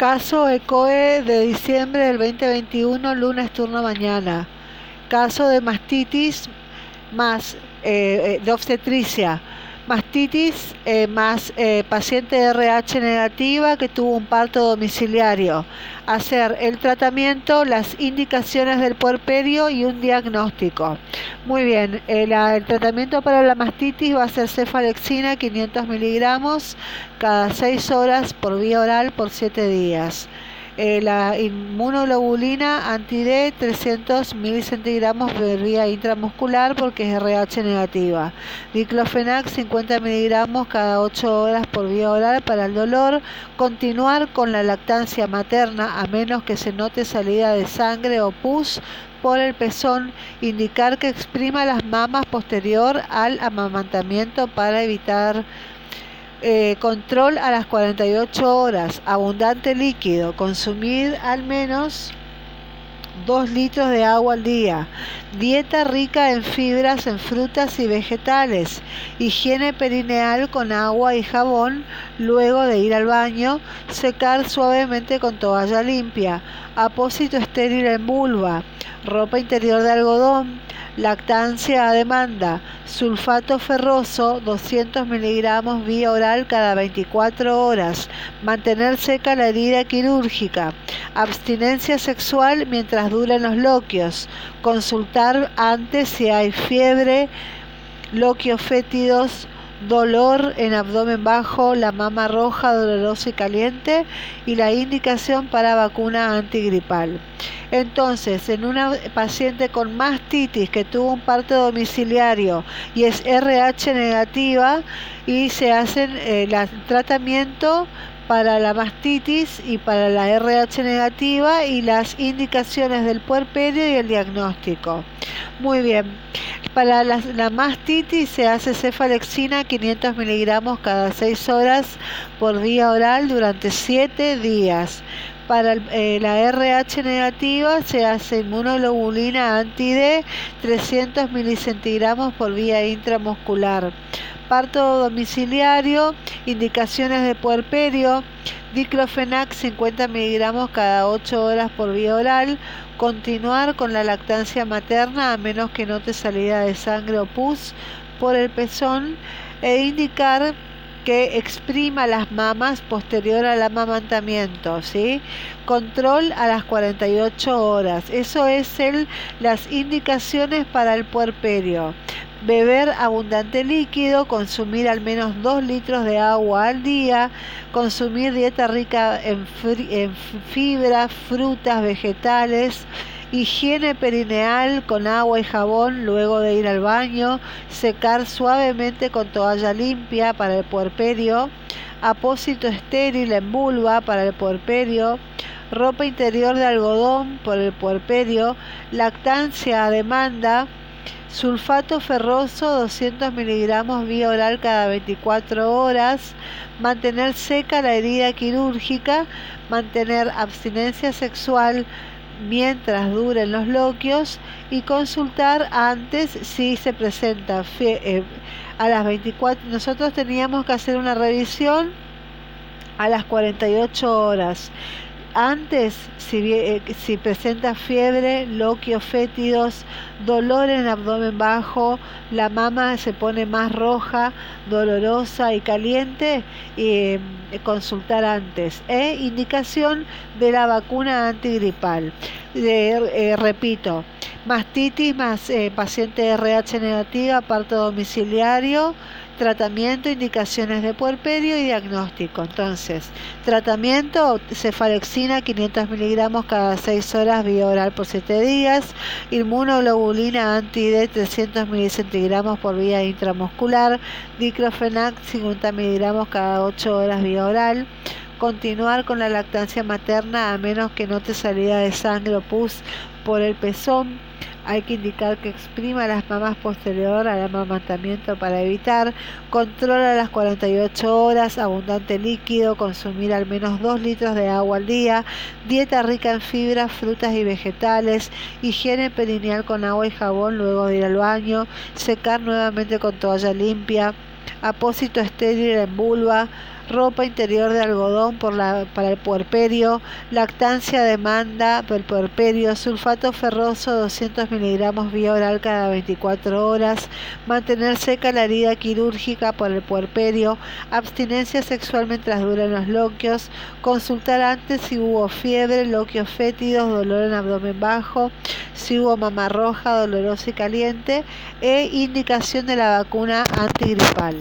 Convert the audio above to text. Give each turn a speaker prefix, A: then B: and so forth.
A: Caso ECOE de diciembre del 2021, lunes turno mañana. Caso de mastitis más eh, eh, de obstetricia mastitis eh, más paciente RH negativa que tuvo un parto domiciliario. Hacer el tratamiento, las indicaciones del puerperio y un diagnóstico. Muy bien, el, el tratamiento para la mastitis va a ser cefalexina 500 miligramos cada 6 horas por vía oral por 7 días. Eh, la inmunoglobulina anti-D 300 milicentigramos por vía intramuscular porque es RH negativa. Diclofenac 50 miligramos cada 8 horas por vía oral para el dolor. Continuar con la lactancia materna a menos que se note salida de sangre o pus por el pezón, indicar que exprima las mamas posterior al amamantamiento para evitar eh, control a las 48 horas, abundante líquido, consumir al menos 2 litros de agua al día, dieta rica en fibras, en frutas y vegetales, higiene perineal con agua y jabón luego de ir al baño, secar suavemente con toalla limpia, apósito estéril en vulva, ropa interior de algodón, Lactancia a demanda. Sulfato ferroso 200 miligramos vía oral cada 24 horas. Mantener seca la herida quirúrgica. Abstinencia sexual mientras duren los loquios. Consultar antes si hay fiebre, loquios fétidos, dolor en abdomen bajo, la mama roja, dolorosa y caliente y la indicación para vacuna antigripal. Entonces, en una paciente con mastitis que tuvo un parto domiciliario y es RH negativa y se hacen el eh, tratamiento para la mastitis y para la RH negativa y las indicaciones del puerperio y el diagnóstico. Muy bien. Para la, mastitis se hace cefalexina 500 miligramos cada 6 horas por día oral durante 7 días. Para eh, la RH negativa se hace inmunoglobulina anti-D 300 milicentigramos por vía intramuscular. Parto domiciliario, indicaciones de puerperio, diclofenac 50 miligramos cada 8 horas por vía oral. Continuar con la lactancia materna a menos que note salida de sangre o pus por el pezón e indicar que exprima las mamas posterior al amamantamiento, ¿sí? Control a las 48 horas. Eso es el, las indicaciones para el puerperio. Beber abundante líquido, consumir al menos 2 litros de agua al día, consumir dieta rica en, en fibras, frutas, vegetales, higiene perineal con agua y jabón luego de ir al baño, secar suavemente con toalla limpia para el puerperio, apósito estéril en vulva para el puerperio, ropa interior de algodón por el puerperio, lactancia a demanda, sulfato ferroso 200 miligramos vía oral cada 24 horas, mantener seca la herida quirúrgica, mantener abstinencia sexual mientras duren los loquios. Y consultar antes si se presenta. Eh, a las 24 nosotros teníamos que hacer una revisión a las 48 horas antes, si, eh, si presenta fiebre, loquios fétidos, dolor en el abdomen bajo, la mama se pone más roja, dolorosa y caliente, eh, consultar antes. E indicación de la vacuna antigripal. Eh, repito, mastitis más paciente RH negativa, parto domiciliario tratamiento, indicaciones de puerperio y diagnóstico. Entonces, tratamiento, cefalexina 500 miligramos cada 6 horas vía oral por 7 días, inmunoglobulina anti-D 300 milicentigramos por vía intramuscular, diclofenac 50 miligramos cada 8 horas vía oral continuar con la lactancia materna a menos que no te salida de sangre o pus por el pezón, hay que indicar que exprima las mamas posterior al amamantamiento para evitar, controla las 48 horas, abundante líquido, consumir al menos 2 litros de agua al día, dieta rica en fibras, frutas y vegetales, higiene perineal con agua y jabón luego de ir al baño, secar nuevamente con toalla limpia, apósito estéril en vulva, ropa interior de algodón por la, para el puerperio, lactancia demanda por el puerperio, sulfato ferroso 200 miligramos vía oral cada 24 horas, mantener seca la herida quirúrgica por el puerperio, abstinencia sexual mientras duran los loquios, consultar antes si hubo fiebre, loquios fétidos, dolor en abdomen bajo, si hubo mama roja, dolorosa y caliente, e indicación de la vacuna antigripal.